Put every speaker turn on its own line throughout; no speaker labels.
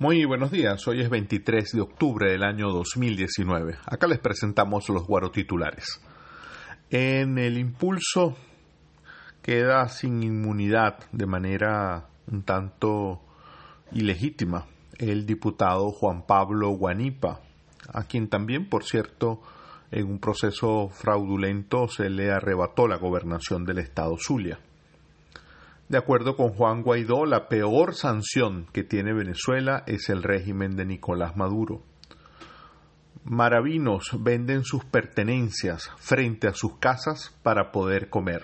Muy buenos días, hoy es 23 de octubre del año 2019. Acá les presentamos los guarotitulares. En el impulso queda sin inmunidad de manera un tanto ilegítima el diputado Juan Pablo Guanipa, a quien también, por cierto, en un proceso fraudulento se le arrebató la gobernación del estado Zulia. De acuerdo con Juan Guaidó, la peor sanción que tiene Venezuela es el régimen de Nicolás Maduro. Maravinos venden sus pertenencias frente a sus casas para poder comer.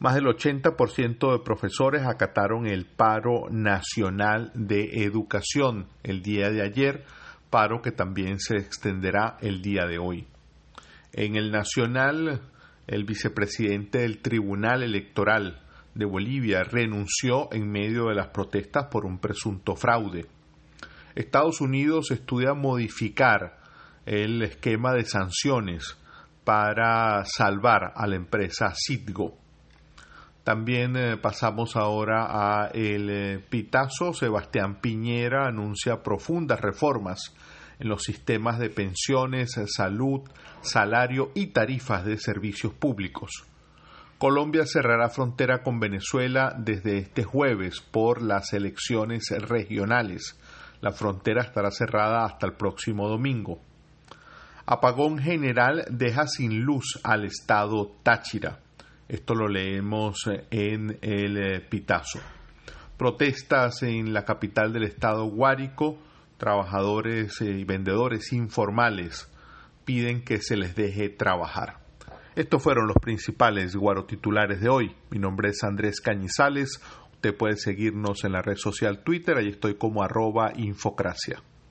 Más del 80% de profesores acataron el paro nacional de educación el día de ayer, paro que también se extenderá el día de hoy. En el nacional, el vicepresidente del Tribunal Electoral, de Bolivia renunció en medio de las protestas por un presunto fraude. Estados Unidos estudia modificar el esquema de sanciones para salvar a la empresa Citgo. También eh, pasamos ahora a el eh, pitazo. Sebastián Piñera anuncia profundas reformas en los sistemas de pensiones, salud, salario y tarifas de servicios públicos. Colombia cerrará frontera con Venezuela desde este jueves por las elecciones regionales. La frontera estará cerrada hasta el próximo domingo. Apagón general deja sin luz al estado Táchira. Esto lo leemos en el eh, Pitazo. Protestas en la capital del estado Guárico. Trabajadores y vendedores informales piden que se les deje trabajar. Estos fueron los principales guarotitulares de hoy. Mi nombre es Andrés Cañizales. Usted puede seguirnos en la red social Twitter, ahí estoy como arroba infocracia.